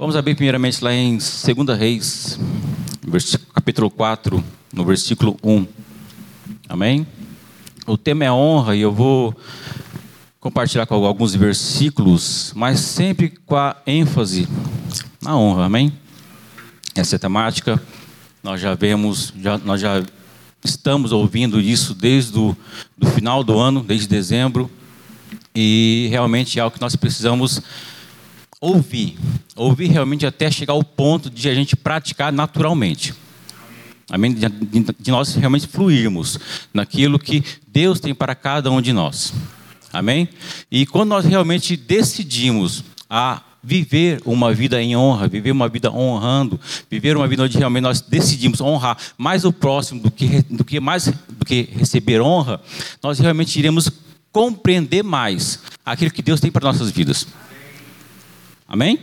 Vamos abrir primeiramente lá em 2 Reis, capítulo 4, no versículo 1. Amém? O tema é honra e eu vou compartilhar com alguns versículos, mas sempre com a ênfase na honra. Amém? Essa é temática. Nós já vemos, já, nós já estamos ouvindo isso desde o do final do ano, desde dezembro, e realmente é algo que nós precisamos ouvir. Ouvir realmente até chegar ao ponto de a gente praticar naturalmente. Amém? De nós realmente fluirmos naquilo que Deus tem para cada um de nós. Amém? E quando nós realmente decidimos a viver uma vida em honra, viver uma vida honrando, viver uma vida onde realmente nós decidimos honrar mais o próximo do que, do que mais do que receber honra, nós realmente iremos compreender mais aquilo que Deus tem para nossas vidas. Amém?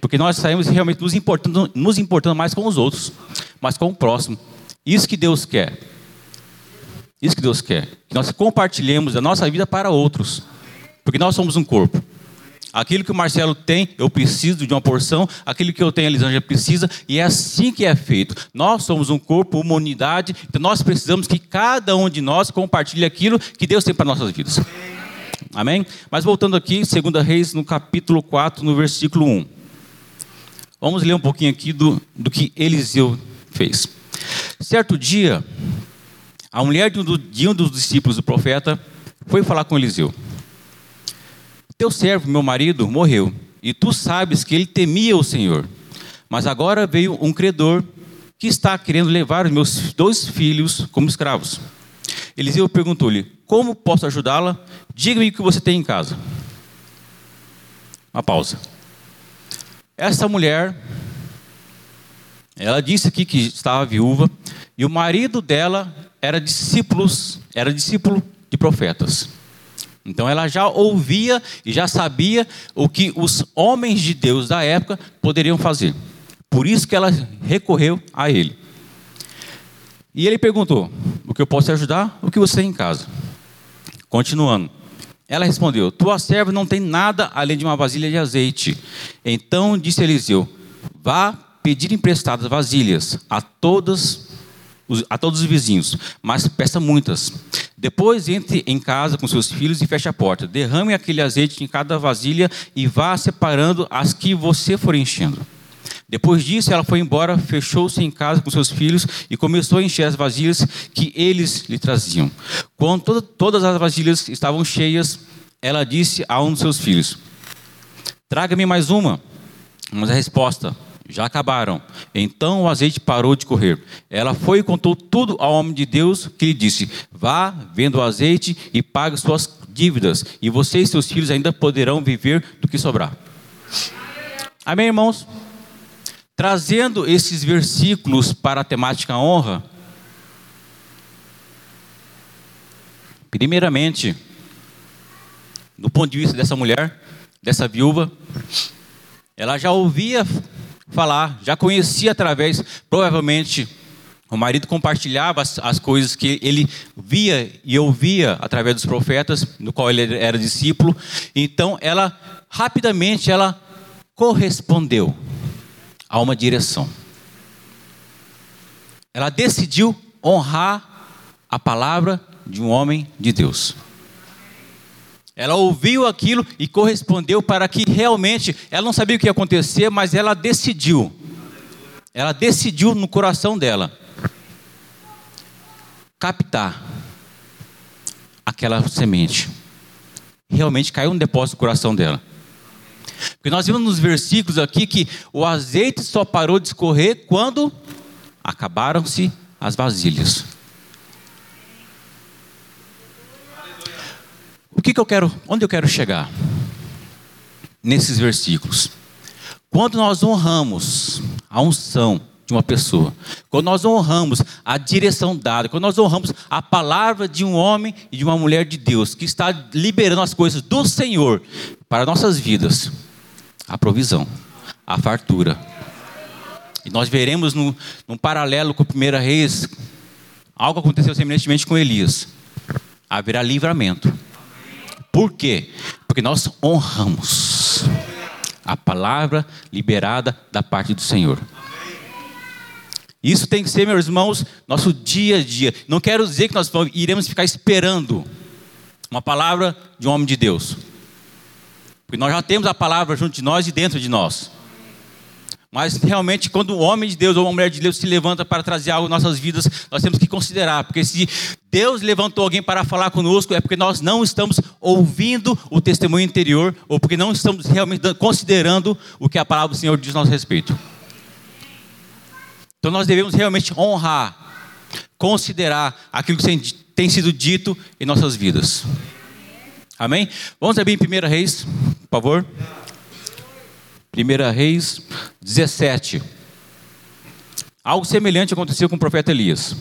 Porque nós saímos realmente nos importando, nos importando mais com os outros, mas com o próximo. Isso que Deus quer. Isso que Deus quer. Que nós compartilhemos a nossa vida para outros. Porque nós somos um corpo. Aquilo que o Marcelo tem, eu preciso de uma porção. Aquilo que eu tenho, a Elisângela precisa. E é assim que é feito. Nós somos um corpo, uma unidade. Então nós precisamos que cada um de nós compartilhe aquilo que Deus tem para nossas vidas. Amém? Mas voltando aqui, 2 Reis, no capítulo 4, no versículo 1. Vamos ler um pouquinho aqui do, do que Eliseu fez. Certo dia, a mulher de um, de um dos discípulos do profeta foi falar com Eliseu. Teu servo, meu marido, morreu, e tu sabes que ele temia o Senhor. Mas agora veio um credor que está querendo levar os meus dois filhos como escravos. Eliseu perguntou-lhe: Como posso ajudá-la? Diga-me o que você tem em casa. Uma pausa. Essa mulher, ela disse aqui que estava viúva e o marido dela era discípulos, era discípulo de profetas. Então ela já ouvia e já sabia o que os homens de Deus da época poderiam fazer. Por isso que ela recorreu a ele. E ele perguntou: O que eu posso te ajudar? O que você tem em casa? Continuando. Ela respondeu: Tua serva não tem nada além de uma vasilha de azeite. Então disse Eliseu: Vá pedir emprestadas vasilhas a todas a todos os vizinhos, mas peça muitas. Depois entre em casa com seus filhos e feche a porta. Derrame aquele azeite em cada vasilha e vá separando as que você for enchendo. Depois disso, ela foi embora, fechou-se em casa com seus filhos e começou a encher as vasilhas que eles lhe traziam. Quando todas as vasilhas estavam cheias, ela disse a um dos seus filhos: Traga-me mais uma. Mas a resposta: Já acabaram. Então o azeite parou de correr. Ela foi e contou tudo ao homem de Deus, que lhe disse: Vá, venda o azeite e pague suas dívidas, e você e seus filhos ainda poderão viver do que sobrar. Amém, irmãos? Trazendo esses versículos para a temática honra, primeiramente, do ponto de vista dessa mulher, dessa viúva, ela já ouvia falar, já conhecia através, provavelmente, o marido compartilhava as, as, coisas que ele via e ouvia através dos profetas, no qual ele era discípulo. Então, ela rapidamente ela correspondeu a uma direção. Ela decidiu honrar a palavra de um homem de Deus. Ela ouviu aquilo e correspondeu para que realmente, ela não sabia o que ia acontecer, mas ela decidiu. Ela decidiu no coração dela captar aquela semente. Realmente caiu um depósito no coração dela. Porque nós vimos nos versículos aqui que o azeite só parou de escorrer quando acabaram-se as vasilhas. O que, que eu quero, onde eu quero chegar? Nesses versículos. Quando nós honramos a unção de uma pessoa, quando nós honramos a direção dada, quando nós honramos a palavra de um homem e de uma mulher de Deus, que está liberando as coisas do Senhor para nossas vidas, a provisão, a fartura. E nós veremos no, num paralelo com o 1 Reis, algo aconteceu semelhantemente com Elias. Haverá livramento. Por quê? Porque nós honramos. a palavra liberada da parte do Senhor. Isso tem que ser, meus irmãos, nosso dia a dia. Não quero dizer que nós iremos ficar esperando uma palavra de um homem de Deus. Porque nós já temos a palavra junto de nós e dentro de nós. Mas realmente, quando o homem de Deus ou uma mulher de Deus se levanta para trazer algo em nossas vidas, nós temos que considerar, porque se Deus levantou alguém para falar conosco, é porque nós não estamos ouvindo o testemunho interior, ou porque não estamos realmente considerando o que a palavra do Senhor diz a nosso respeito. Então nós devemos realmente honrar, considerar aquilo que tem sido dito em nossas vidas. Amém? Vamos abrir em 1 Reis, por favor. 1 Reis 17. Algo semelhante aconteceu com o profeta Elias.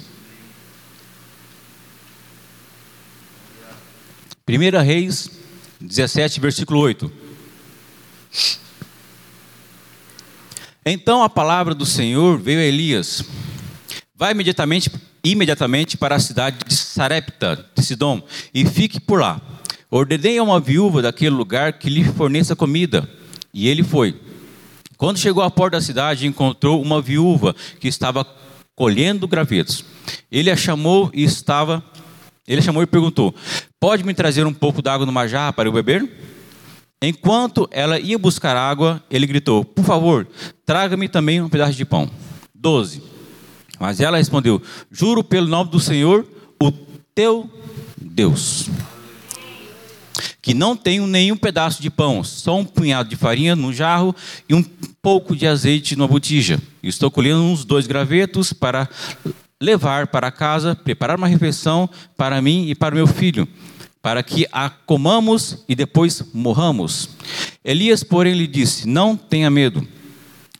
1 Reis 17, versículo 8. Então a palavra do Senhor veio a Elias. Vai imediatamente, imediatamente para a cidade de Sarepta, de Sidom, e fique por lá. Ordenei a uma viúva daquele lugar que lhe forneça comida. E ele foi. Quando chegou à porta da cidade, encontrou uma viúva que estava colhendo gravetos. Ele a chamou e estava. Ele chamou e perguntou: Pode me trazer um pouco d'água numa jarra para eu beber? Enquanto ela ia buscar água, ele gritou: Por favor, traga-me também um pedaço de pão. 12. Mas ela respondeu: Juro pelo nome do Senhor, o teu Deus que não tenho nenhum pedaço de pão, só um punhado de farinha no jarro e um pouco de azeite numa botija. Estou colhendo uns dois gravetos para levar para casa, preparar uma refeição para mim e para meu filho, para que a comamos e depois morramos. Elias, porém, lhe disse: Não tenha medo.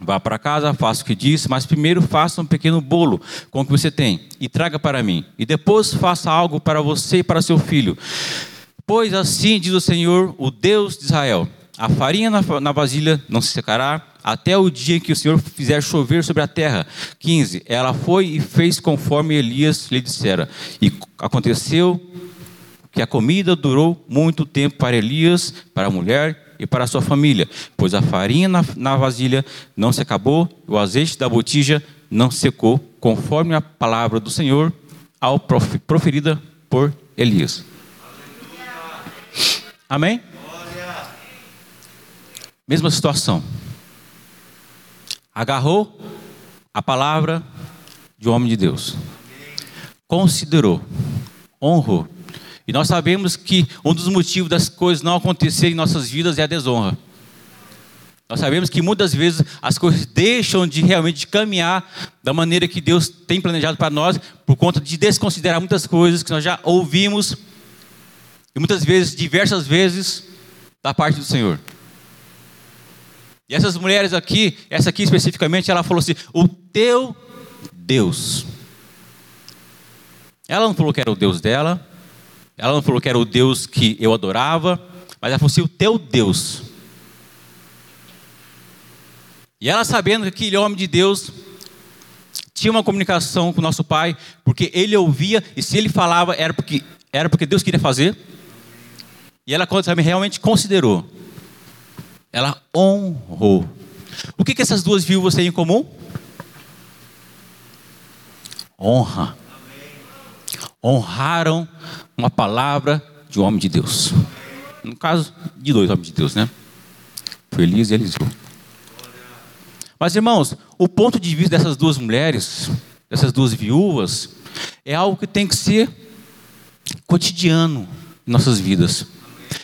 Vá para casa, faça o que disse, mas primeiro faça um pequeno bolo com o que você tem e traga para mim. E depois faça algo para você e para seu filho. Pois assim diz o Senhor, o Deus de Israel: a farinha na, vasilha não se secará até o dia em que o Senhor fizer chover sobre a terra. 15. Ela foi e fez conforme Elias lhe dissera. E aconteceu que a comida durou muito tempo para Elias, para a mulher e para a sua família, pois a farinha na, na vasilha não se acabou, o azeite da botija não secou, conforme a palavra do Senhor ao proferida por Elias. Amém? Mesma situação. Agarrou a palavra de um homem de Deus. Considerou, honrou. E nós sabemos que um dos motivos das coisas não acontecerem em nossas vidas é a desonra. Nós sabemos que muitas vezes as coisas deixam de realmente caminhar da maneira que Deus tem planejado para nós, por conta de desconsiderar muitas coisas que nós já ouvimos e muitas vezes, diversas vezes, da parte do Senhor. E essas mulheres aqui, essa aqui especificamente, ela falou assim: O teu Deus. Ela não falou que era o Deus dela, ela não falou que era o Deus que eu adorava, mas ela falou assim: O teu Deus. E ela sabendo que aquele homem de Deus tinha uma comunicação com nosso pai, porque ele ouvia, e se ele falava, era porque, era porque Deus queria fazer. E ela realmente considerou. Ela honrou. O que, que essas duas viúvas têm em comum? Honra. Honraram uma palavra de um homem de Deus. No caso de dois homens de Deus, né? Foi Elias e Eliseu. Mas irmãos, o ponto de vista dessas duas mulheres, dessas duas viúvas, é algo que tem que ser cotidiano em nossas vidas.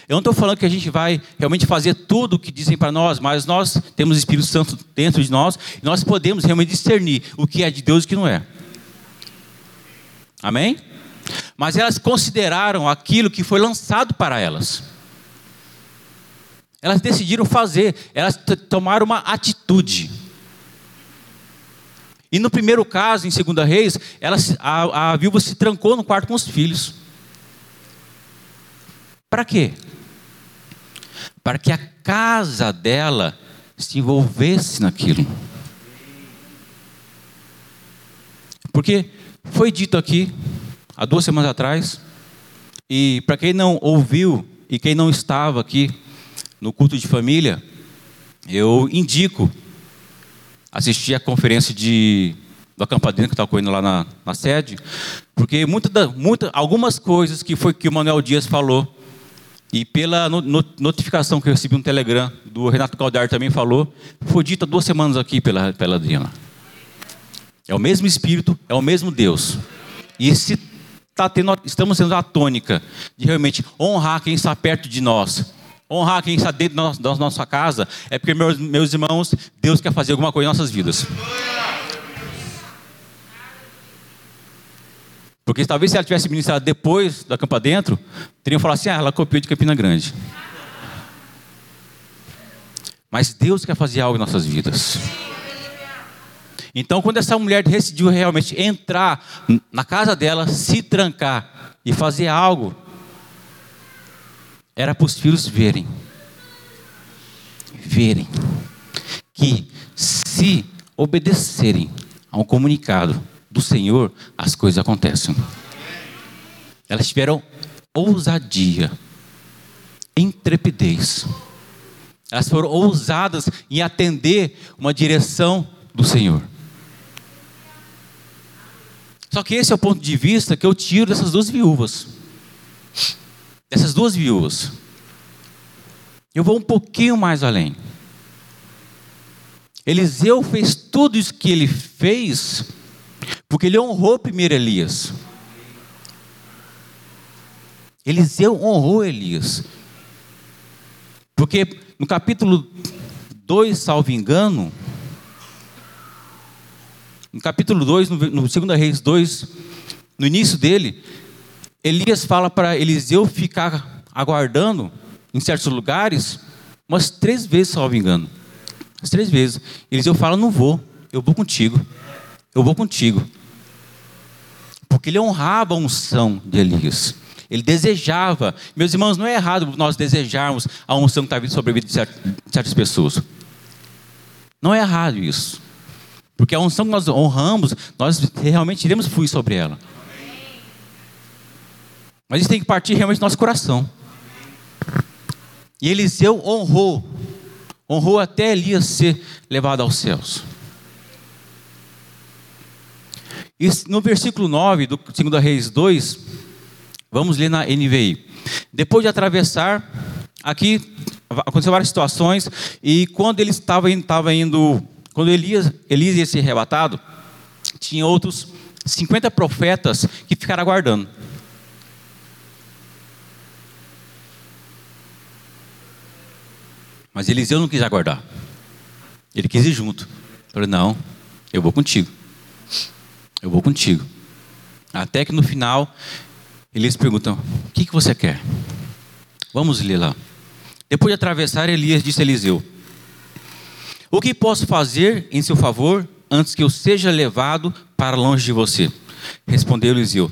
Eu não estou falando que a gente vai realmente fazer tudo o que dizem para nós, mas nós temos o Espírito Santo dentro de nós e nós podemos realmente discernir o que é de Deus e o que não é. Amém? Mas elas consideraram aquilo que foi lançado para elas. Elas decidiram fazer, elas tomaram uma atitude. E no primeiro caso, em Segunda Reis, ela, a, a viúva se trancou no quarto com os filhos. Para quê? Para que a casa dela se envolvesse naquilo. Porque foi dito aqui, há duas semanas atrás, e para quem não ouviu e quem não estava aqui no culto de família, eu indico assistir a conferência de, do acampadinho que está ocorrendo lá na, na sede, porque muita, muita, algumas coisas que foi que o Manuel Dias falou, e pela no, no, notificação que eu recebi no Telegram, do Renato Caldar também falou, foi dita duas semanas aqui pela, pela Adriana. É o mesmo Espírito, é o mesmo Deus. E se tá tendo, estamos tendo a tônica de realmente honrar quem está perto de nós, honrar quem está dentro da nossa casa, é porque, meus, meus irmãos, Deus quer fazer alguma coisa em nossas vidas. Porque talvez se ela tivesse ministrado depois da campa dentro, teriam falado assim: ah, ela copiou de Campina Grande. Mas Deus quer fazer algo em nossas vidas. Então, quando essa mulher decidiu realmente entrar na casa dela, se trancar e fazer algo, era para os filhos verem. Verem que se obedecerem a um comunicado do Senhor, as coisas acontecem. Elas tiveram ousadia, intrepidez. Elas foram ousadas em atender uma direção do Senhor. Só que esse é o ponto de vista que eu tiro dessas duas viúvas. Dessas duas viúvas. Eu vou um pouquinho mais além. Eliseu fez tudo isso que ele fez porque ele honrou primeiro Elias. Eliseu honrou Elias. Porque no capítulo 2, salvo engano, no capítulo 2, no, no 2 Reis 2, no início dele, Elias fala para Eliseu ficar aguardando em certos lugares, umas três vezes, salvo engano. Umas três vezes. Eliseu fala: Não vou, eu vou contigo. Eu vou contigo. Porque ele honrava a unção de Elias. Ele desejava. Meus irmãos, não é errado nós desejarmos a unção que está sobre a vida de certas pessoas. Não é errado isso. Porque a unção que nós honramos, nós realmente iremos fluir sobre ela. Mas isso tem que partir realmente do nosso coração. E Eliseu honrou, honrou até Elias ser levado aos céus. E no versículo 9 do 2 Reis 2, vamos ler na NVI. Depois de atravessar, aqui aconteceu várias situações, e quando ele estava, estava indo quando Elias, Elias ia ser arrebatado, tinha outros 50 profetas que ficaram aguardando. Mas Eliseu não quis aguardar. Ele quis ir junto. Falei, não, eu vou contigo. Eu vou contigo. Até que no final, eles perguntam: O que, que você quer? Vamos ler lá. Depois de atravessar, Elias disse a Eliseu: o que posso fazer em seu favor antes que eu seja levado para longe de você? Respondeu Eliseu: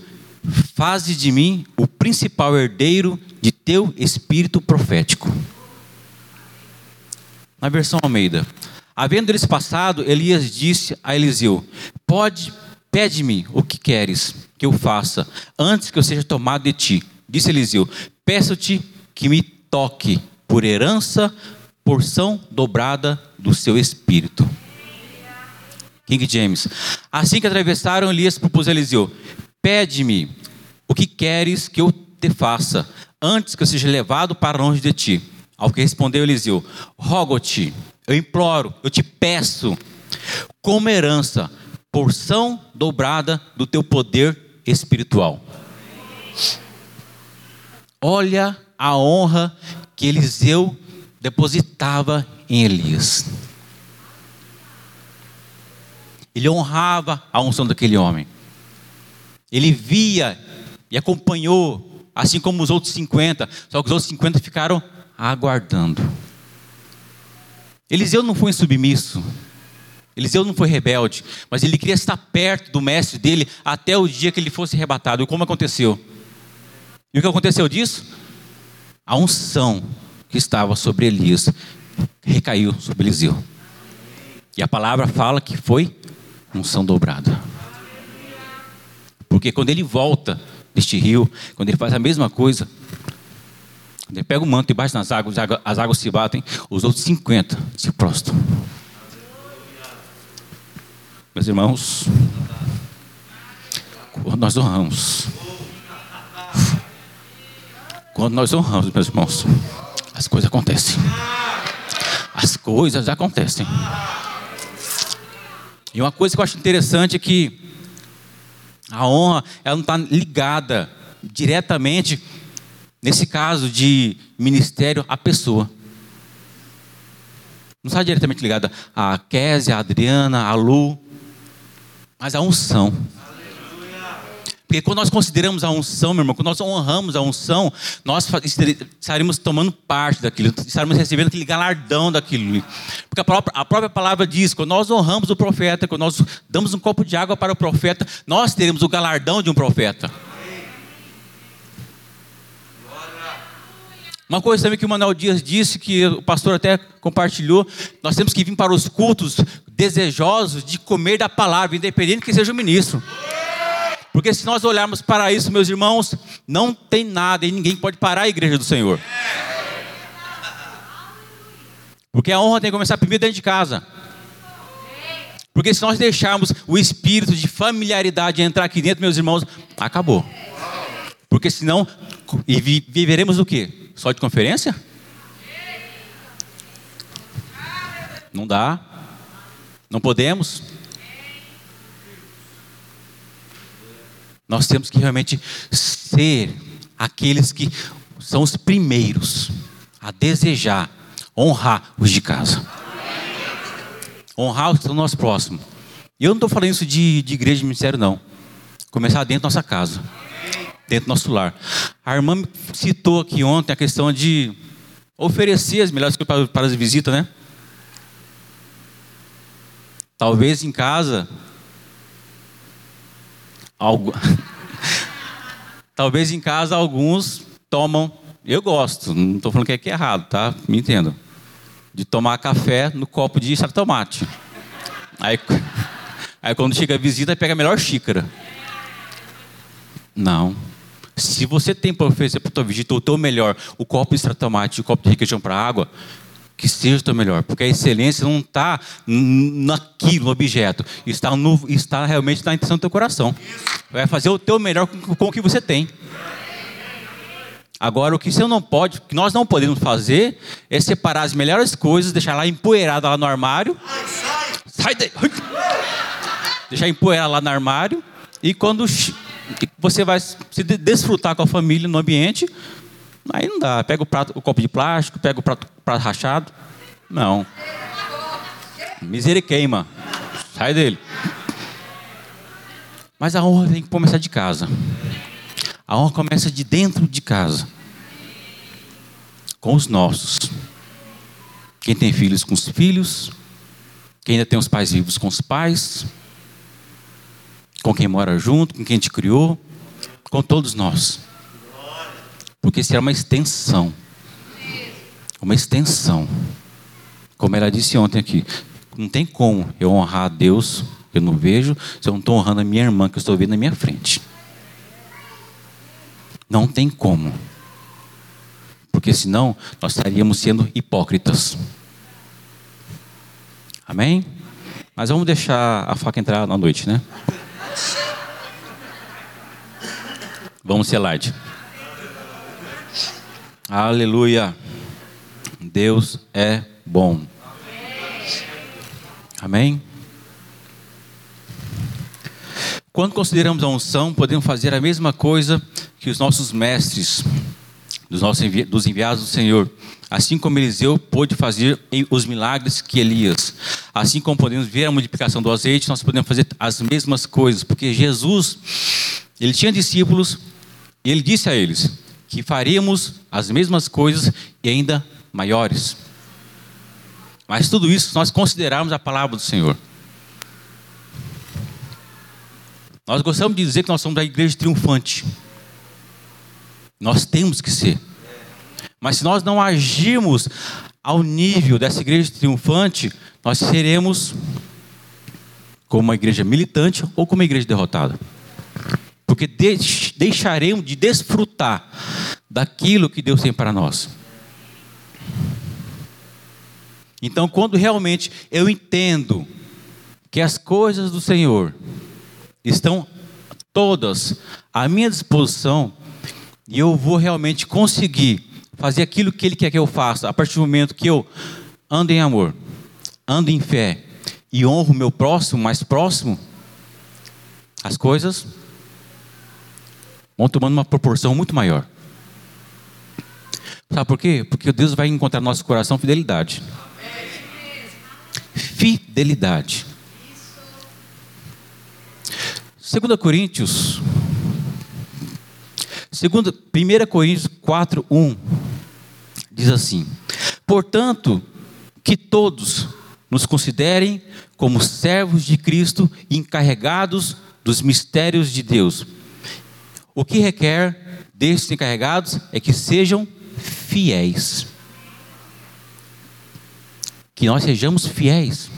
Faze de mim o principal herdeiro de teu espírito profético. Na versão Almeida. Havendo eles passado, Elias disse a Eliseu: Pode, pede-me o que queres que eu faça, antes que eu seja tomado de ti. Disse Eliseu: Peço-te que me toque por herança porção dobrada do seu espírito. King James. Assim que atravessaram, Elias propôs a Eliseu: Pede-me o que queres que eu te faça, antes que eu seja levado para longe de ti. Ao que respondeu Eliseu: Rogo-te, eu imploro, eu te peço, como herança, porção dobrada do teu poder espiritual. Olha a honra que Eliseu depositava em Elias. Ele honrava a unção daquele homem. Ele via e acompanhou, assim como os outros 50, só que os outros 50 ficaram aguardando. Eliseu não foi submisso. Eliseu não foi rebelde, mas ele queria estar perto do mestre dele até o dia que ele fosse arrebatado. E como aconteceu? E o que aconteceu disso? A unção que estava sobre Elias recaiu sobre Eliseu. E a palavra fala que foi unção dobrada. Porque quando ele volta deste rio, quando ele faz a mesma coisa, Ele pega o manto debaixo das águas, as águas se batem, os outros 50 se prostram. Meus irmãos, quando nós honramos, quando nós honramos, meus irmãos, as coisas acontecem. As coisas acontecem. E uma coisa que eu acho interessante é que a honra ela não está ligada diretamente, nesse caso de ministério, à pessoa. Não está diretamente ligada a Kézia, a Adriana, a Lu, mas a unção. Porque quando nós consideramos a unção, meu irmão, quando nós honramos a unção, nós estaremos tomando parte daquilo, estaremos recebendo aquele galardão daquilo. Porque a própria, a própria palavra diz: quando nós honramos o profeta, quando nós damos um copo de água para o profeta, nós teremos o galardão de um profeta. Uma coisa também que o Manuel Dias disse, que o pastor até compartilhou, nós temos que vir para os cultos desejosos de comer da palavra, independente que seja o ministro. Porque se nós olharmos para isso, meus irmãos, não tem nada e ninguém pode parar a igreja do Senhor. Porque a honra tem que começar primeiro dentro de casa. Porque se nós deixarmos o espírito de familiaridade entrar aqui dentro, meus irmãos, acabou. Porque senão, e viveremos o quê? Só de conferência? Não dá. Não podemos. Nós temos que realmente ser aqueles que são os primeiros a desejar honrar os de casa. Honrar o nosso próximo. E eu não estou falando isso de, de igreja de ministério, não. Começar dentro da nossa casa, dentro do nosso lar. A irmã citou aqui ontem a questão de oferecer as melhores coisas para, as visitas, né? Talvez em casa Algo... Talvez em casa alguns tomam. Eu gosto, não estou falando que é, que é errado, tá? Me entendo. De tomar café no copo de tomate. Aí, aí quando chega a visita, pega a melhor xícara. Não. Se você tem para oferecer para a tua o teu melhor, o copo de tomate o copo de requeijão para água, que seja o teu melhor, porque a excelência não está naquilo, no objeto, está, no, está realmente na intenção do teu coração. Vai fazer o teu melhor com, com o que você tem. Agora, o que você não pode, o que nós não podemos fazer, é separar as melhores coisas, deixar lá empoeirada lá no armário. Sai daí! Deixar empoeirada lá no armário. E quando você vai se desfrutar com a família no ambiente, Aí não dá. Pega o, prato, o copo de plástico, pega o prato, prato rachado. Não. Misericórdia. Sai dele. Mas a honra tem que começar de casa. A honra começa de dentro de casa. Com os nossos. Quem tem filhos com os filhos. Quem ainda tem os pais vivos com os pais. Com quem mora junto, com quem te criou. Com todos nós. Porque será uma extensão. Uma extensão. Como ela disse ontem aqui. Não tem como eu honrar a Deus, eu não vejo, se eu não estou honrando a minha irmã que eu estou vendo na minha frente. Não tem como. Porque senão nós estaríamos sendo hipócritas. Amém? Mas vamos deixar a faca entrar na noite, né? Vamos light. Aleluia. Deus é bom. Amém? Quando consideramos a unção, podemos fazer a mesma coisa que os nossos mestres, dos, nossos envi dos enviados do Senhor. Assim como Eliseu pôde fazer os milagres que Elias. Assim como podemos ver a multiplicação do azeite, nós podemos fazer as mesmas coisas. Porque Jesus, ele tinha discípulos e ele disse a eles: que faríamos as mesmas coisas e ainda maiores. Mas tudo isso nós considerarmos a palavra do Senhor. Nós gostamos de dizer que nós somos a igreja triunfante. Nós temos que ser. Mas se nós não agirmos ao nível dessa igreja triunfante, nós seremos como uma igreja militante ou como uma igreja derrotada porque deixaremos de desfrutar daquilo que Deus tem para nós. Então, quando realmente eu entendo que as coisas do Senhor estão todas à minha disposição, e eu vou realmente conseguir fazer aquilo que Ele quer que eu faça, a partir do momento que eu ando em amor, ando em fé e honro o meu próximo, mais próximo, as coisas vão tomando uma proporção muito maior. Sabe por quê? Porque Deus vai encontrar no nosso coração fidelidade. Fidelidade. 2 Coríntios, 1 Coríntios 4, 1, diz assim: Portanto, que todos nos considerem como servos de Cristo encarregados dos mistérios de Deus. O que requer destes encarregados é que sejam fiéis. Que nós sejamos fiéis.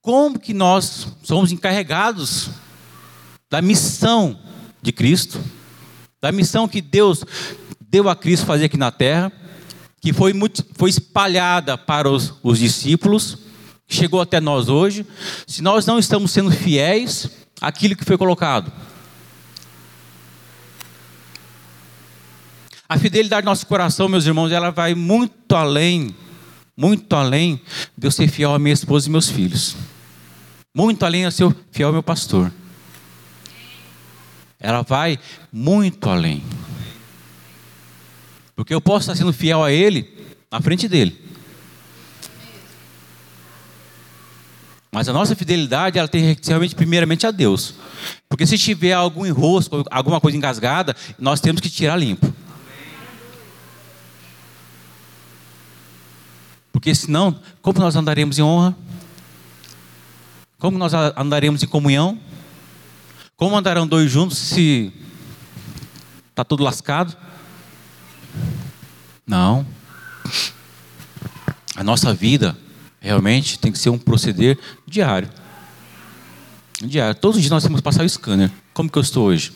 Como que nós somos encarregados da missão de Cristo, da missão que Deus deu a Cristo fazer aqui na terra, que foi, foi espalhada para os, os discípulos, chegou até nós hoje, se nós não estamos sendo fiéis àquilo que foi colocado. A fidelidade do nosso coração, meus irmãos, ela vai muito além, muito além de eu ser fiel à minha esposa e meus filhos. Muito além de eu ser fiel ao meu pastor. Ela vai muito além. Porque eu posso estar sendo fiel a Ele na frente dele. Mas a nossa fidelidade, ela tem realmente, primeiramente, a Deus. Porque se tiver algum enrosco, alguma coisa engasgada, nós temos que tirar limpo. Porque senão, como nós andaremos em honra? Como nós andaremos em comunhão? Como andarão dois juntos se está tudo lascado? Não. A nossa vida realmente tem que ser um proceder diário. Diário. Todos os dias nós temos que passar o scanner. Como que eu estou hoje?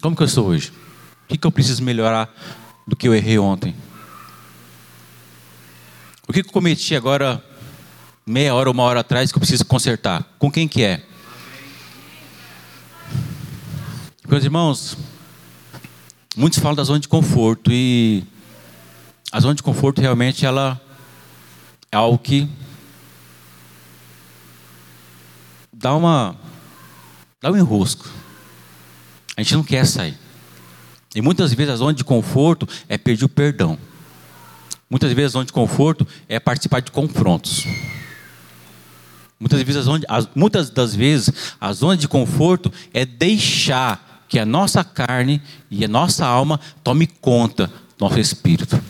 Como que eu estou hoje? O que, que eu preciso melhorar do que eu errei ontem? O que eu cometi agora, meia hora ou uma hora atrás, que eu preciso consertar? Com quem que é? Meus irmãos, muitos falam da zona de conforto e a zona de conforto realmente ela é algo que dá uma dá um enrosco. A gente não quer sair. E muitas vezes a zona de conforto é perder o perdão. Muitas vezes a zona de conforto é participar de confrontos. Muitas, vezes, muitas das vezes a zona de conforto é deixar que a nossa carne e a nossa alma tome conta do nosso espírito.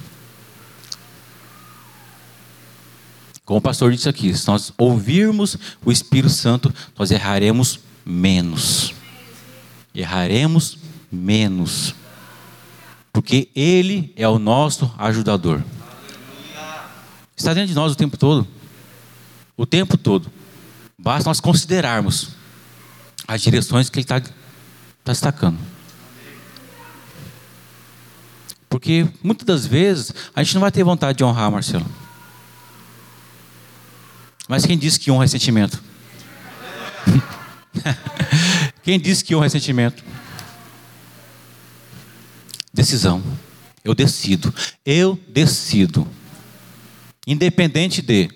Como o pastor disse aqui, se nós ouvirmos o Espírito Santo, nós erraremos menos. Erraremos menos. Porque Ele é o nosso ajudador está dentro de nós o tempo todo. O tempo todo. Basta nós considerarmos as direções que Ele está tá destacando. Porque muitas das vezes a gente não vai ter vontade de honrar, Marcelo. Mas quem disse que honra é sentimento? quem disse que honra é sentimento? Decisão. Eu decido. Eu decido. Independente de.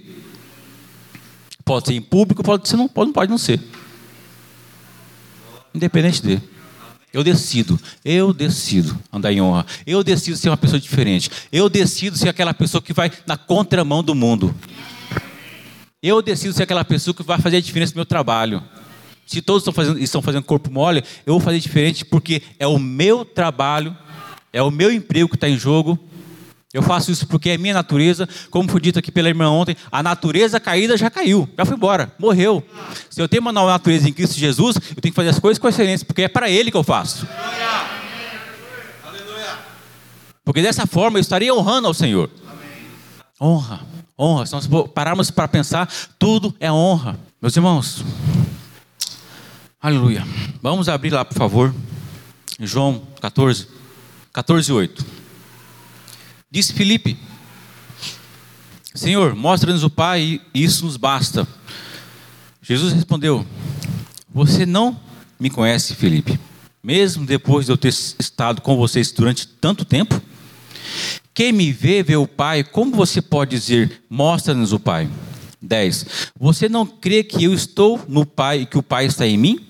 Pode ser em público, pode ser, não pode, pode não ser. Independente de. Eu decido, eu decido andar em honra. Eu decido ser uma pessoa diferente. Eu decido ser aquela pessoa que vai na contramão do mundo. Eu decido ser aquela pessoa que vai fazer a diferença no meu trabalho. Se todos estão fazendo, estão fazendo corpo mole, eu vou fazer diferente porque é o meu trabalho, é o meu emprego que está em jogo eu faço isso porque é minha natureza, como foi dito aqui pela irmã ontem, a natureza caída já caiu, já foi embora, morreu. Se eu tenho uma nova natureza em Cristo Jesus, eu tenho que fazer as coisas com excelência, porque é para Ele que eu faço. Porque dessa forma eu estaria honrando ao Senhor. Honra, honra. Se nós pararmos para pensar, tudo é honra. Meus irmãos, aleluia. Vamos abrir lá, por favor. João 14, 14, 8. Disse Filipe: Senhor, mostra-nos o Pai e isso nos basta. Jesus respondeu: Você não me conhece, Felipe, mesmo depois de eu ter estado com vocês durante tanto tempo? Quem me vê, vê o Pai. Como você pode dizer, mostra-nos o Pai? 10. Você não crê que eu estou no Pai e que o Pai está em mim?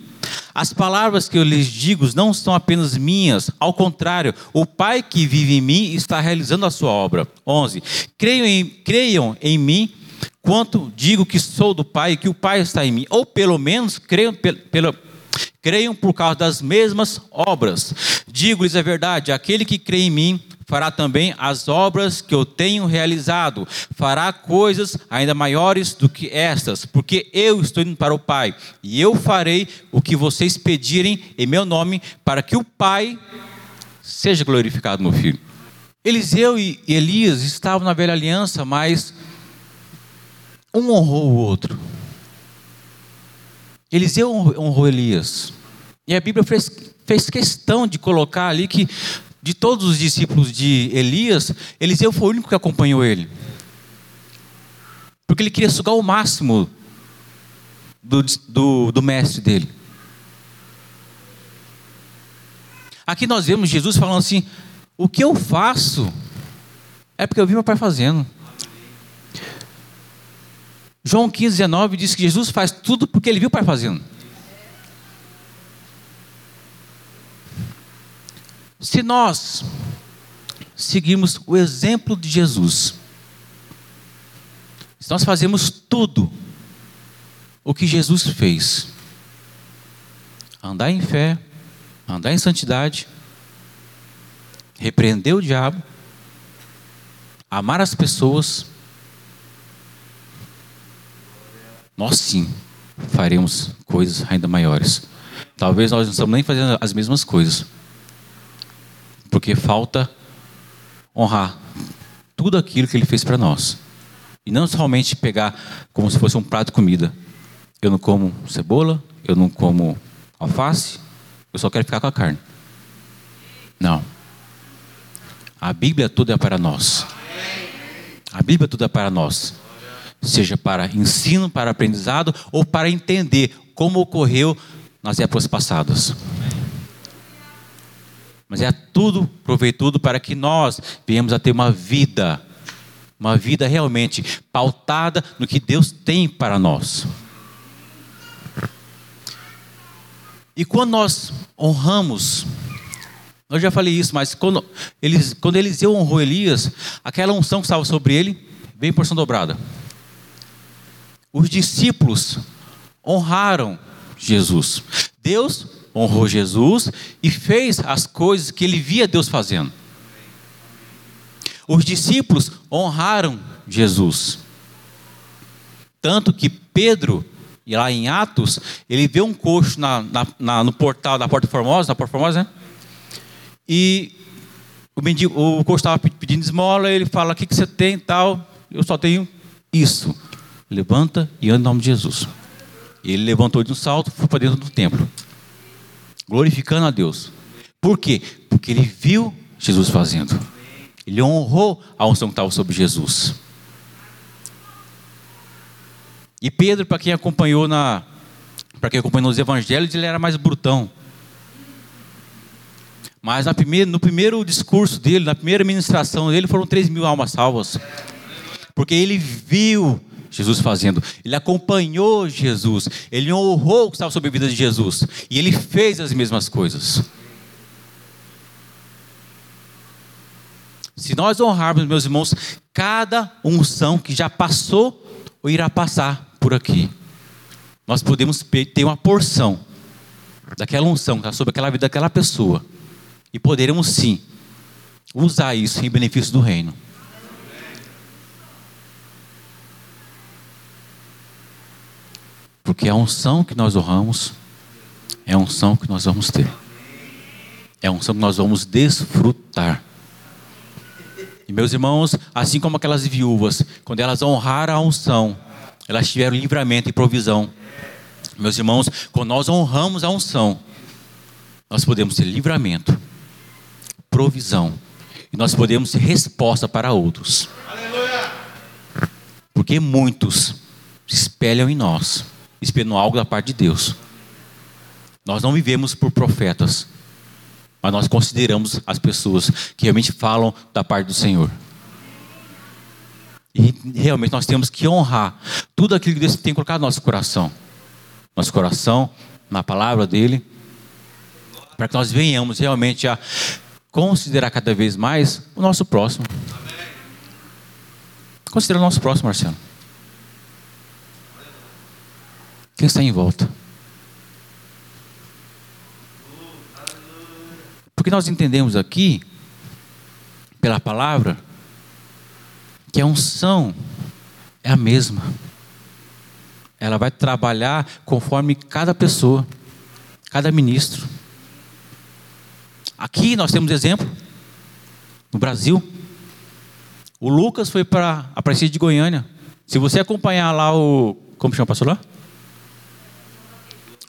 As palavras que eu lhes digo não são apenas minhas, ao contrário, o Pai que vive em mim está realizando a sua obra. 11. Creiam em, creiam em mim quanto digo que sou do Pai e que o Pai está em mim, ou pelo menos creiam pela creiam por causa das mesmas obras. Digo-lhes a verdade: aquele que crê em mim fará também as obras que eu tenho realizado, fará coisas ainda maiores do que estas, porque eu estou indo para o Pai, e eu farei o que vocês pedirem em meu nome, para que o Pai seja glorificado no Filho. Eliseu e Elias estavam na velha aliança, mas um honrou o outro. Eliseu honrou Elias. E a Bíblia fez, fez questão de colocar ali que de todos os discípulos de Elias, Eliseu foi o único que acompanhou ele. Porque ele queria sugar o máximo do, do, do mestre dele. Aqui nós vemos Jesus falando assim: o que eu faço é porque eu vi meu pai fazendo. João 15, 19 diz que Jesus faz tudo porque ele viu o pai fazendo. Se nós seguirmos o exemplo de Jesus, se nós fazemos tudo o que Jesus fez, andar em fé, andar em santidade, repreender o diabo, amar as pessoas, nós sim faremos coisas ainda maiores. Talvez nós não estamos nem fazendo as mesmas coisas porque falta honrar tudo aquilo que ele fez para nós. E não somente pegar como se fosse um prato de comida. Eu não como cebola, eu não como alface, eu só quero ficar com a carne. Não. A Bíblia toda é para nós. A Bíblia toda é para nós. Seja para ensino, para aprendizado ou para entender como ocorreu nas épocas passadas mas é tudo proveitudo para que nós venhamos a ter uma vida, uma vida realmente pautada no que Deus tem para nós. E quando nós honramos, eu já falei isso, mas quando, eles, quando Eliseu honrou Elias, aquela unção que estava sobre ele veio em porção dobrada. Os discípulos honraram Jesus. Deus honrou Jesus e fez as coisas que ele via Deus fazendo. Os discípulos honraram Jesus. Tanto que Pedro, lá em Atos, ele vê um coxo na, na, na, no portal da Porta Formosa, na Porta Formosa, né? E o, mendigo, o coxo estava pedindo esmola, ele fala: O que, que você tem tal? Eu só tenho isso. Levanta e anda em nome de Jesus. Ele levantou de um salto, foi para dentro do templo glorificando a Deus. Por quê? Porque ele viu Jesus fazendo. Ele honrou a unção que estava sobre Jesus. E Pedro, para quem acompanhou na, para quem acompanhou nos evangelhos, ele era mais brutão. Mas primeira, no primeiro discurso dele, na primeira ministração dele, foram 3 mil almas salvas. Porque ele viu Jesus fazendo. Ele acompanhou Jesus. Ele honrou o que estava sobre a vida de Jesus. E ele fez as mesmas coisas. Se nós honrarmos, meus irmãos, cada unção que já passou ou irá passar por aqui, nós podemos ter uma porção daquela unção que está sobre aquela vida daquela pessoa. E poderemos sim usar isso em benefício do reino. Porque a unção que nós honramos é a unção que nós vamos ter. É a unção que nós vamos desfrutar. E meus irmãos, assim como aquelas viúvas, quando elas honraram a unção, elas tiveram livramento e provisão. Meus irmãos, quando nós honramos a unção, nós podemos ter livramento, provisão, e nós podemos ter resposta para outros. Aleluia. Porque muitos se espelham em nós, esperando algo da parte de Deus. Nós não vivemos por profetas, mas nós consideramos as pessoas que realmente falam da parte do Senhor. E realmente nós temos que honrar tudo aquilo que Deus tem colocado no nosso coração. Nosso coração, na palavra dele, para que nós venhamos realmente a considerar cada vez mais o nosso próximo. Considera o nosso próximo, Marcelo. Quem está em volta? Porque nós entendemos aqui, pela palavra, que a unção é a mesma. Ela vai trabalhar conforme cada pessoa, cada ministro. Aqui nós temos exemplo, no Brasil. O Lucas foi para a Aparecida de Goiânia. Se você acompanhar lá o. Como chama o pastor lá?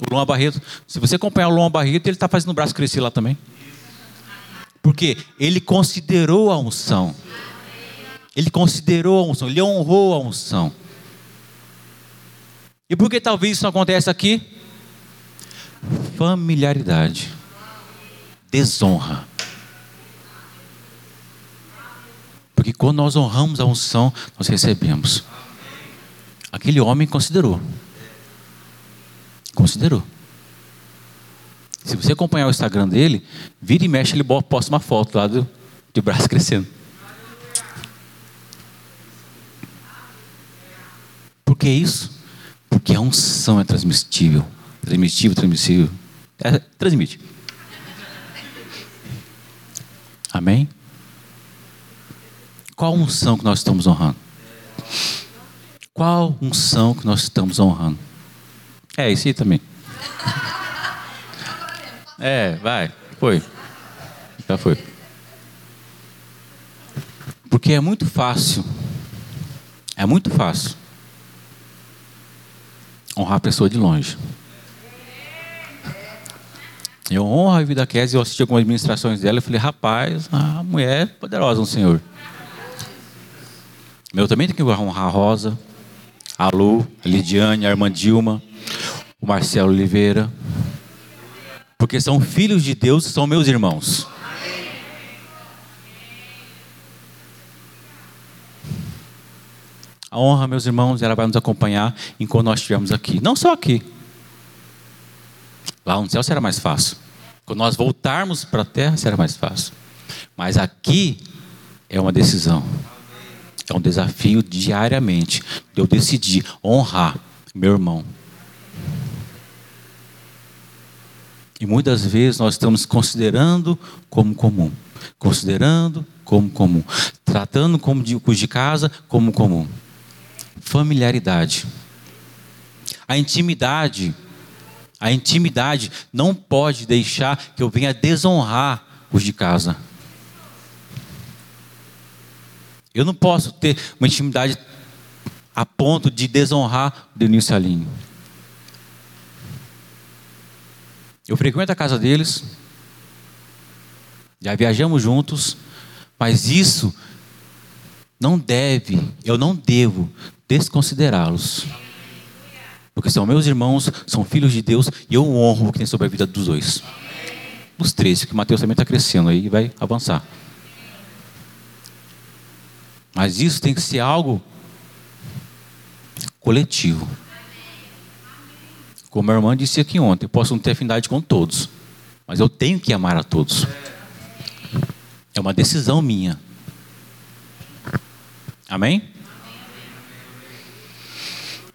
O Luan Barreto. Se você acompanhar o Luan Barreto, ele está fazendo o braço crescer lá também. Porque ele considerou a unção. Ele considerou a unção, ele honrou a unção. E por que talvez isso não acontece aqui? Familiaridade, desonra. Porque quando nós honramos a unção, nós recebemos. Aquele homem considerou. Considerou. Se você acompanhar o Instagram dele, vira e mexe, ele posta uma foto lá do, de braço crescendo. Por que isso? Porque a unção é transmitível. Transmitível, transmissível. É, transmite. Amém? Qual unção que nós estamos honrando? Qual unção que nós estamos honrando? É, isso aí também. É, vai. Foi. Já foi. Porque é muito fácil. É muito fácil. Honrar a pessoa de longe. Eu honro a vida Kézia, eu assisti algumas administrações dela e falei, rapaz, a mulher é poderosa no Senhor. Eu também tenho que honrar a Rosa, a Lu, a Lidiane, a irmã Dilma, o Marcelo Oliveira, porque são filhos de Deus, são meus irmãos. A honra, meus irmãos, ela vai nos acompanhar enquanto nós estivermos aqui. Não só aqui. Lá no céu será mais fácil. Quando nós voltarmos para a terra, será mais fácil. Mas aqui é uma decisão. É um desafio diariamente. Eu decidir honrar meu irmão, E muitas vezes nós estamos considerando como comum, considerando como comum, tratando como de, de casa como comum. Familiaridade. A intimidade, a intimidade não pode deixar que eu venha desonrar os de casa. Eu não posso ter uma intimidade a ponto de desonrar o Denilson Alinho. Eu frequento a casa deles, já viajamos juntos, mas isso não deve, eu não devo desconsiderá-los. Porque são meus irmãos, são filhos de Deus e eu honro o que tem sobre a vida dos dois. Os três, que Mateus também está crescendo aí e vai avançar. Mas isso tem que ser algo coletivo. Como a irmã disse aqui ontem, eu posso não ter afinidade com todos, mas eu tenho que amar a todos. É uma decisão minha. Amém?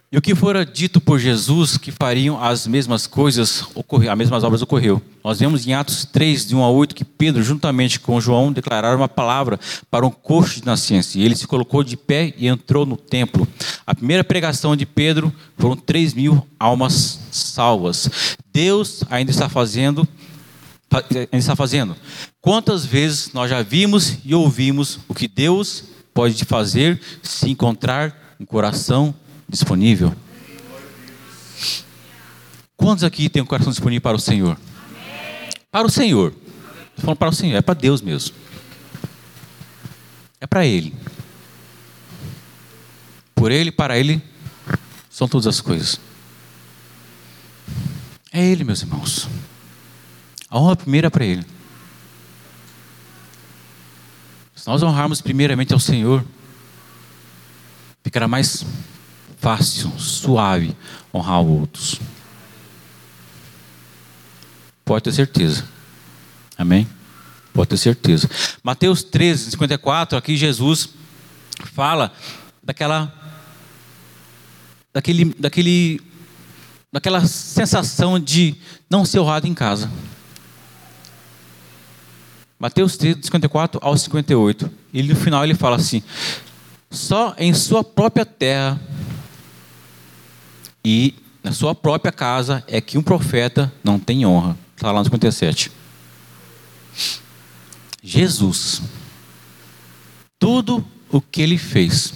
E o que fora dito por Jesus que fariam as mesmas coisas, as mesmas obras ocorreu. Nós vemos em Atos 3, de 1 a 8, que Pedro, juntamente com João, declararam uma palavra para um coxo de nascença. E ele se colocou de pé e entrou no templo. A primeira pregação de Pedro foram 3 mil almas salvas. Deus ainda está fazendo, está fazendo. Quantas vezes nós já vimos e ouvimos o que Deus pode fazer se encontrar um coração disponível? Quantos aqui têm o coração disponível para o Senhor? para o Senhor. Estou falando para o Senhor, é para Deus mesmo. É para Ele. Por Ele, para Ele, são todas as coisas. É Ele, meus irmãos. A honra primeira é para Ele. Se nós honrarmos primeiramente ao Senhor, ficará mais fácil, suave honrar outros. Pode ter certeza. Amém? Pode ter certeza. Mateus 13, 54, aqui Jesus fala daquela daquele, daquele daquela sensação de não ser honrado em casa. Mateus 13, 54 ao 58. E no final ele fala assim: só em sua própria terra e na sua própria casa é que um profeta não tem honra. Está lá no 57. Jesus, tudo o que ele fez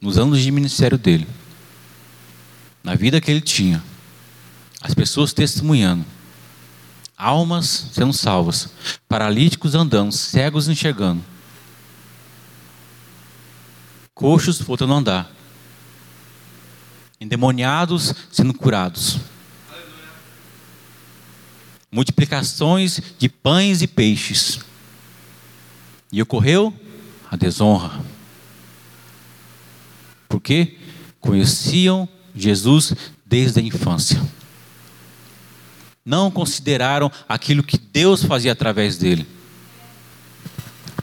nos anos de ministério dele, na vida que ele tinha, as pessoas testemunhando, almas sendo salvas, paralíticos andando, cegos enxergando, coxos voltando a andar, endemoniados sendo curados, multiplicações de pães e peixes, e ocorreu a desonra, porque conheciam Jesus desde a infância. Não consideraram aquilo que Deus fazia através dele.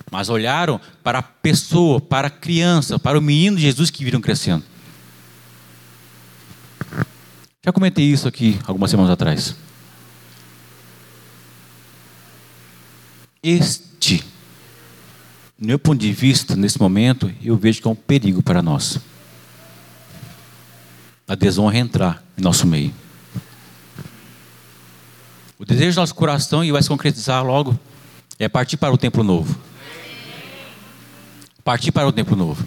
Mas olharam para a pessoa, para a criança, para o menino Jesus que viram crescendo. Já comentei isso aqui algumas semanas atrás. Este, do meu ponto de vista, nesse momento, eu vejo que é um perigo para nós. A desonra entrar em nosso meio. O desejo do nosso coração, e vai se concretizar logo, é partir para o templo novo. Partir para o templo novo.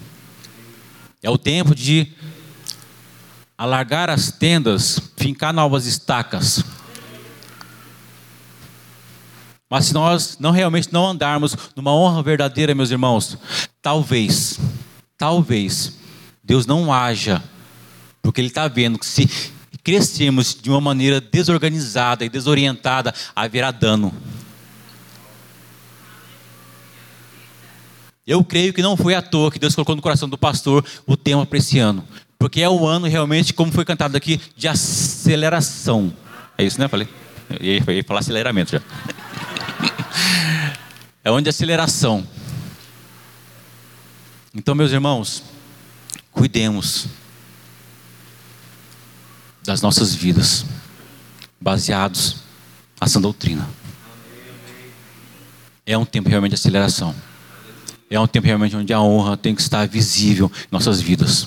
É o tempo de alargar as tendas, fincar novas estacas. Mas se nós não realmente não andarmos numa honra verdadeira, meus irmãos, talvez, talvez Deus não haja, porque Ele está vendo que se crescemos de uma maneira desorganizada e desorientada, haverá dano. Eu creio que não foi à toa que Deus colocou no coração do pastor o tema para esse ano. Porque é o ano realmente, como foi cantado aqui, de aceleração. É isso, né? Falei. Eu ia falar aceleramento já. É onde aceleração. Então, meus irmãos, cuidemos das nossas vidas, baseados nessa doutrina. É um tempo realmente de aceleração. É um tempo realmente onde a honra tem que estar visível em nossas vidas.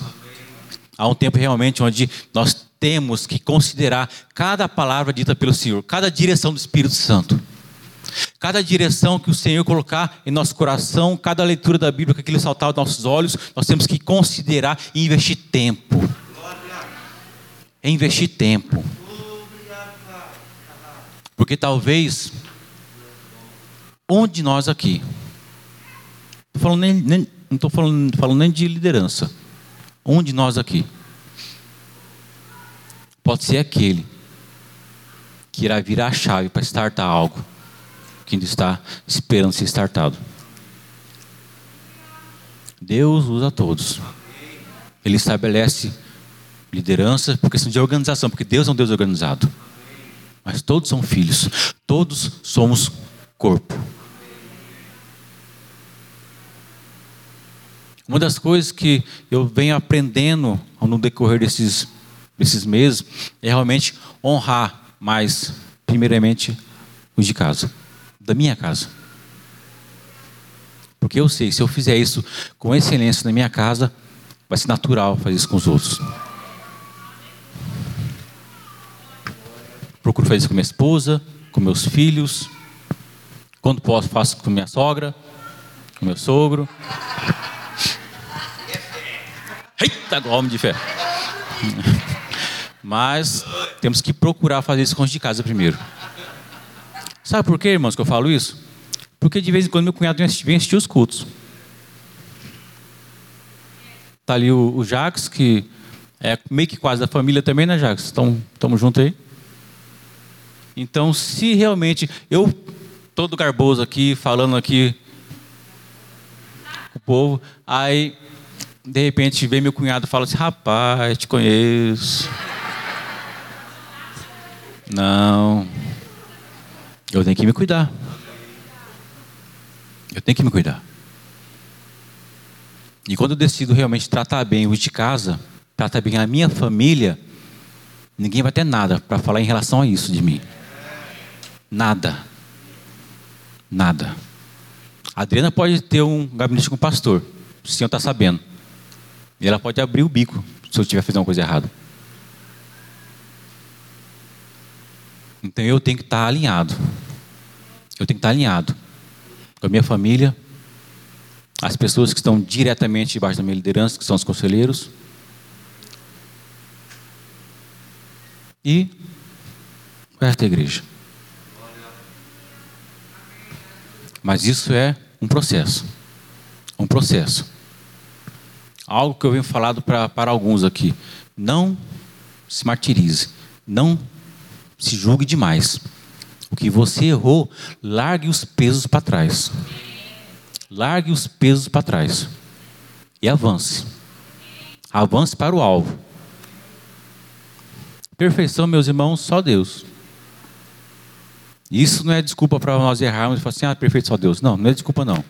Há um tempo realmente onde nós temos que considerar cada palavra dita pelo Senhor, cada direção do Espírito Santo. Cada direção que o Senhor colocar em nosso coração, cada leitura da Bíblia que aquele saltar aos nossos olhos, nós temos que considerar e investir tempo é investir tempo. Porque talvez, onde de nós aqui, falando nem, nem, não estou falando, falando nem de liderança, um de nós aqui, pode ser aquele que irá virar a chave para startar algo que ainda está esperando ser startado. Deus usa todos. Ele estabelece liderança, por questão de organização, porque Deus é um Deus organizado. Mas todos são filhos, todos somos corpo. Uma das coisas que eu venho aprendendo no decorrer desses, desses meses é realmente honrar mais, primeiramente, os de casa, da minha casa. Porque eu sei, se eu fizer isso com excelência na minha casa, vai ser natural fazer isso com os outros. Procuro fazer isso com minha esposa, com meus filhos. Quando posso, faço com minha sogra, com meu sogro. Eita, homem de fé. Mas temos que procurar fazer isso os de casa primeiro. Sabe por quê, irmãos, que eu falo isso? Porque de vez em quando meu cunhado vem assistir, vem assistir os cultos. Está ali o, o Jacques, que é meio que quase da família também, né, Jacques? Estamos juntos aí? Então, se realmente eu, todo garboso aqui, falando aqui o povo, aí de repente vem meu cunhado e fala assim: rapaz, te conheço. Não. Eu tenho que me cuidar. Eu tenho que me cuidar. E quando eu decido realmente tratar bem os de casa, tratar bem a minha família, ninguém vai ter nada para falar em relação a isso de mim. Nada. Nada. A Adriana pode ter um gabinete com o pastor, o senhor está sabendo. E ela pode abrir o bico se eu estiver fazendo uma coisa errada. Então eu tenho que estar alinhado. Eu tenho que estar alinhado com a minha família, as pessoas que estão diretamente debaixo da minha liderança, que são os conselheiros. E o resto da igreja. Mas isso é um processo. Um processo. Algo que eu venho falado para alguns aqui. Não se martirize. Não se julgue demais. O que você errou, largue os pesos para trás. Largue os pesos para trás. E avance. Avance para o alvo. Perfeição, meus irmãos, só Deus. Isso não é desculpa para nós errarmos e falar assim, ah, perfeito só Deus. Não, não é desculpa não.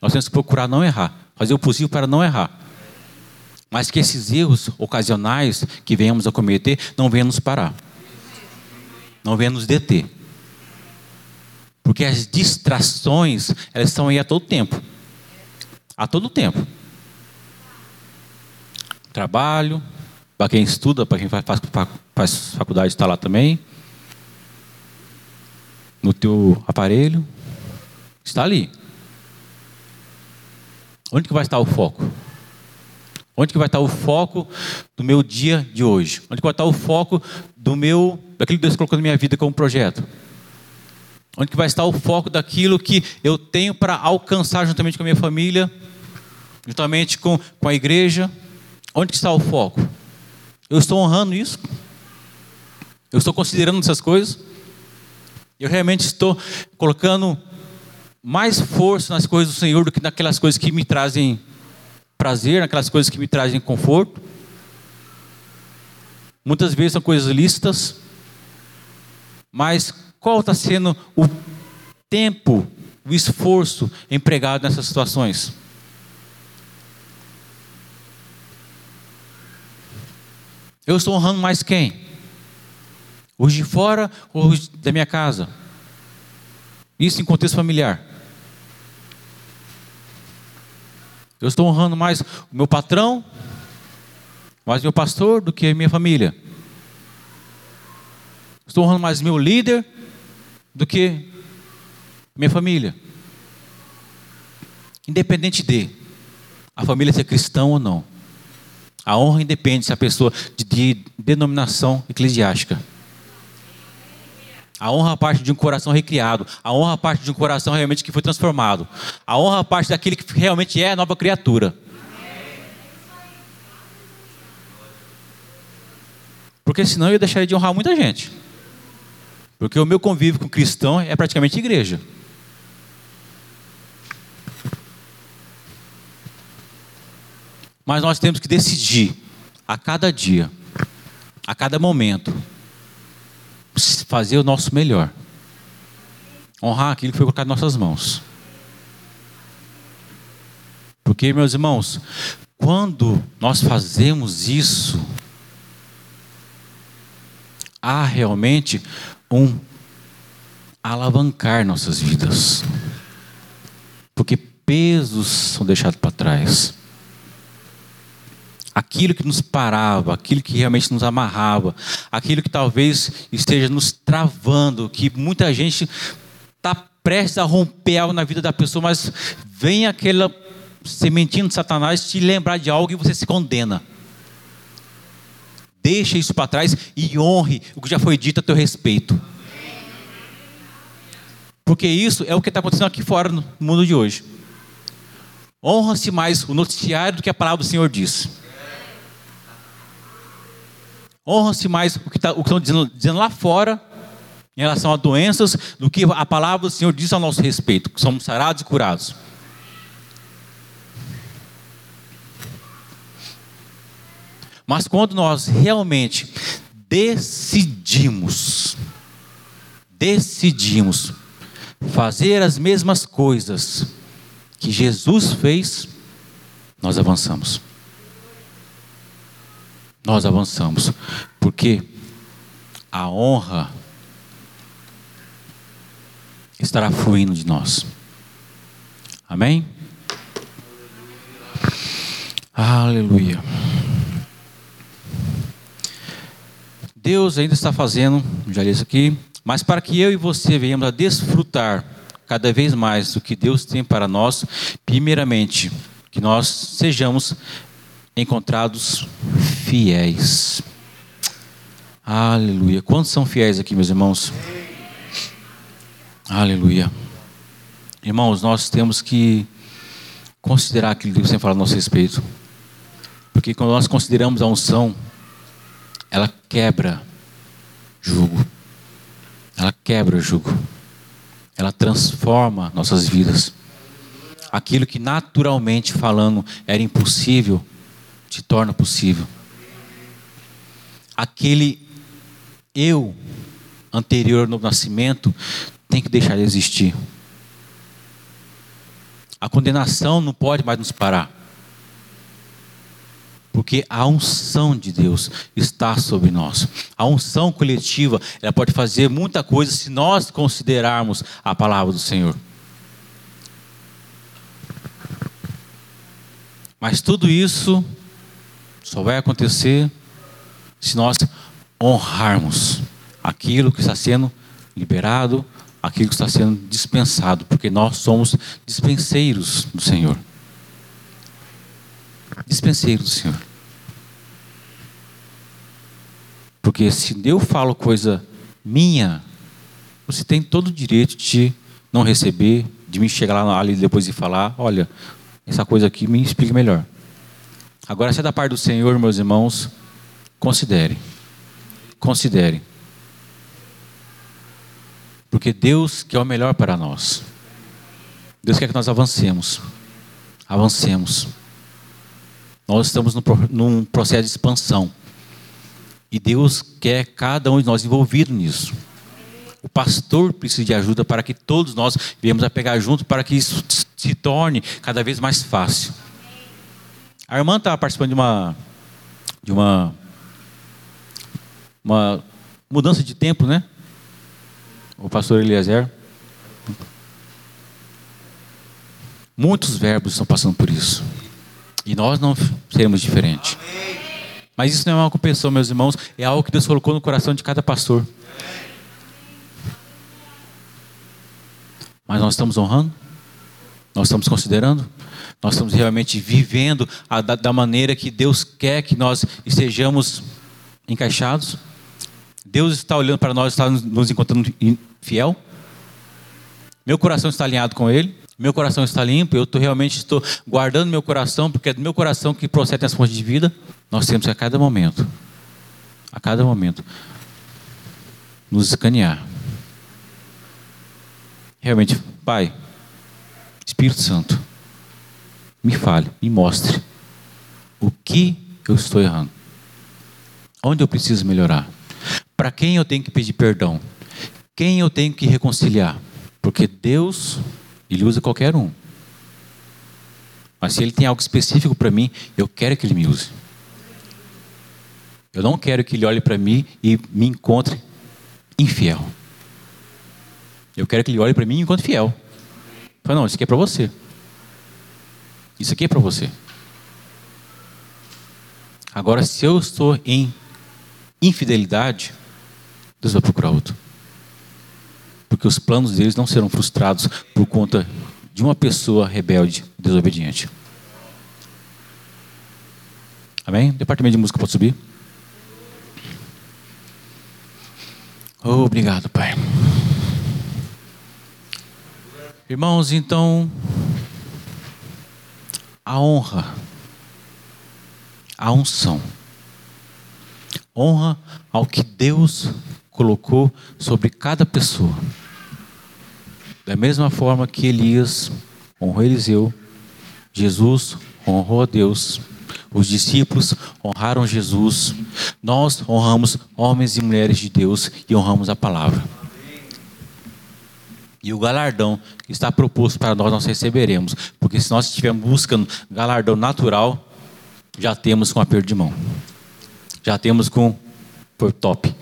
Nós temos que procurar não errar, fazer o possível para não errar. Mas que esses erros ocasionais que venhamos a cometer não venham nos parar. Não venham nos deter. Porque as distrações, elas estão aí a todo tempo. A todo tempo. Trabalho, para quem estuda, para quem faz, faz faculdade está lá também no teu aparelho, está ali. Onde que vai estar o foco? Onde que vai estar o foco do meu dia de hoje? Onde que vai estar o foco do meu, daquilo que Deus colocou na minha vida como projeto? Onde que vai estar o foco daquilo que eu tenho para alcançar juntamente com a minha família, juntamente com, com a igreja? Onde que está o foco? Eu estou honrando isso? Eu estou considerando essas coisas? Eu realmente estou colocando mais força nas coisas do Senhor do que naquelas coisas que me trazem prazer, naquelas coisas que me trazem conforto. Muitas vezes são coisas lícitas, mas qual está sendo o tempo, o esforço empregado nessas situações? Eu estou honrando mais quem? Os de fora ou os da minha casa? Isso em contexto familiar. Eu estou honrando mais o meu patrão, mais meu pastor do que a minha família. Estou honrando mais meu líder do que minha família. Independente de a família ser cristã ou não. A honra independe se a pessoa de, de denominação eclesiástica. A honra parte de um coração recriado. A honra parte de um coração realmente que foi transformado. A honra parte daquele que realmente é a nova criatura. Porque senão eu deixaria de honrar muita gente. Porque o meu convívio com cristão é praticamente igreja. Mas nós temos que decidir a cada dia, a cada momento, fazer o nosso melhor. Honrar aquilo que foi colocado em nossas mãos. Porque, meus irmãos, quando nós fazemos isso, há realmente um alavancar nossas vidas. Porque pesos são deixados para trás aquilo que nos parava, aquilo que realmente nos amarrava, aquilo que talvez esteja nos travando, que muita gente está prestes a romper algo na vida da pessoa, mas vem aquela sementinha de Satanás te lembrar de algo e você se condena. Deixa isso para trás e honre o que já foi dito a teu respeito. Porque isso é o que está acontecendo aqui fora no mundo de hoje. Honra-se mais o noticiário do que a palavra do Senhor diz. Honra-se mais o que, tá, o que estão dizendo, dizendo lá fora em relação a doenças do que a palavra do Senhor diz ao nosso respeito, que somos sarados e curados. Mas quando nós realmente decidimos, decidimos fazer as mesmas coisas que Jesus fez, nós avançamos. Nós avançamos, porque a honra estará fluindo de nós. Amém? Aleluia. Deus ainda está fazendo, já li isso aqui, mas para que eu e você venhamos a desfrutar cada vez mais do que Deus tem para nós, primeiramente, que nós sejamos encontrados fiéis. Aleluia. Quantos são fiéis aqui, meus irmãos? Aleluia. Irmãos, nós temos que considerar aquilo que Deus tem falado a nosso respeito. Porque quando nós consideramos a unção, ela quebra jugo. Ela quebra jugo. Ela transforma nossas vidas. Aquilo que naturalmente falando era impossível, se torna possível. Aquele eu anterior no nascimento tem que deixar de existir. A condenação não pode mais nos parar. Porque a unção de Deus está sobre nós. A unção coletiva, ela pode fazer muita coisa se nós considerarmos a palavra do Senhor. Mas tudo isso só vai acontecer se nós honrarmos aquilo que está sendo liberado aquilo que está sendo dispensado, porque nós somos dispenseiros do Senhor. Dispenseiro do Senhor. Porque se eu falo coisa minha, você tem todo o direito de não receber, de me chegar lá ali depois e falar, olha, essa coisa aqui me explica melhor. Agora, se é da parte do Senhor, meus irmãos, considere. Considere. Porque Deus quer o melhor para nós. Deus quer que nós avancemos. Avancemos. Nós estamos num processo de expansão. E Deus quer cada um de nós envolvido nisso. O pastor precisa de ajuda para que todos nós viemos a pegar junto para que isso se torne cada vez mais fácil. A irmã está participando de uma de uma uma mudança de tempo, né? o pastor Eliezer. Muitos verbos estão passando por isso. E nós não seremos diferentes. Mas isso não é uma competição, meus irmãos, é algo que Deus colocou no coração de cada pastor. Mas nós estamos honrando? Nós estamos considerando? Nós estamos realmente vivendo a, da, da maneira que Deus quer que nós estejamos encaixados? Deus está olhando para nós, está nos encontrando fiel? Meu coração está alinhado com Ele? Meu coração está limpo? Eu realmente estou guardando meu coração, porque é do meu coração que procedem as fontes de vida? Nós temos que a cada momento, a cada momento, nos escanear. Realmente, Pai, Espírito Santo, me fale, me mostre o que eu estou errando, onde eu preciso melhorar. Para quem eu tenho que pedir perdão? Quem eu tenho que reconciliar? Porque Deus, Ele usa qualquer um. Mas se Ele tem algo específico para mim, eu quero que Ele me use. Eu não quero que Ele olhe para mim e me encontre infiel. Eu quero que Ele olhe para mim e me encontre fiel. Fala, não, isso aqui é para você. Isso aqui é para você. Agora, se eu estou em infidelidade, Deus vai procurar outro. Porque os planos deles não serão frustrados por conta de uma pessoa rebelde desobediente. Amém? Departamento de música pode subir? Obrigado, Pai. Irmãos, então, a honra, a unção, honra ao que Deus colocou sobre cada pessoa. Da mesma forma que Elias honrou Eliseu, Jesus honrou a Deus, os discípulos honraram Jesus, nós honramos homens e mulheres de Deus e honramos a palavra. E o galardão que está proposto para nós, nós receberemos. Porque se nós estivermos buscando galardão natural, já temos com aperto de mão. Já temos com por top.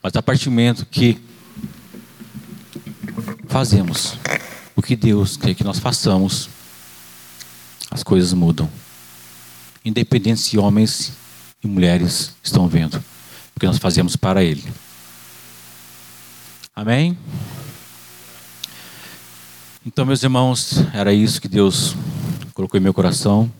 Mas a partir do momento que fazemos o que Deus quer que nós façamos, as coisas mudam. Independente se homens e mulheres estão vendo, porque nós fazemos para Ele. Amém? Então, meus irmãos, era isso que Deus colocou em meu coração.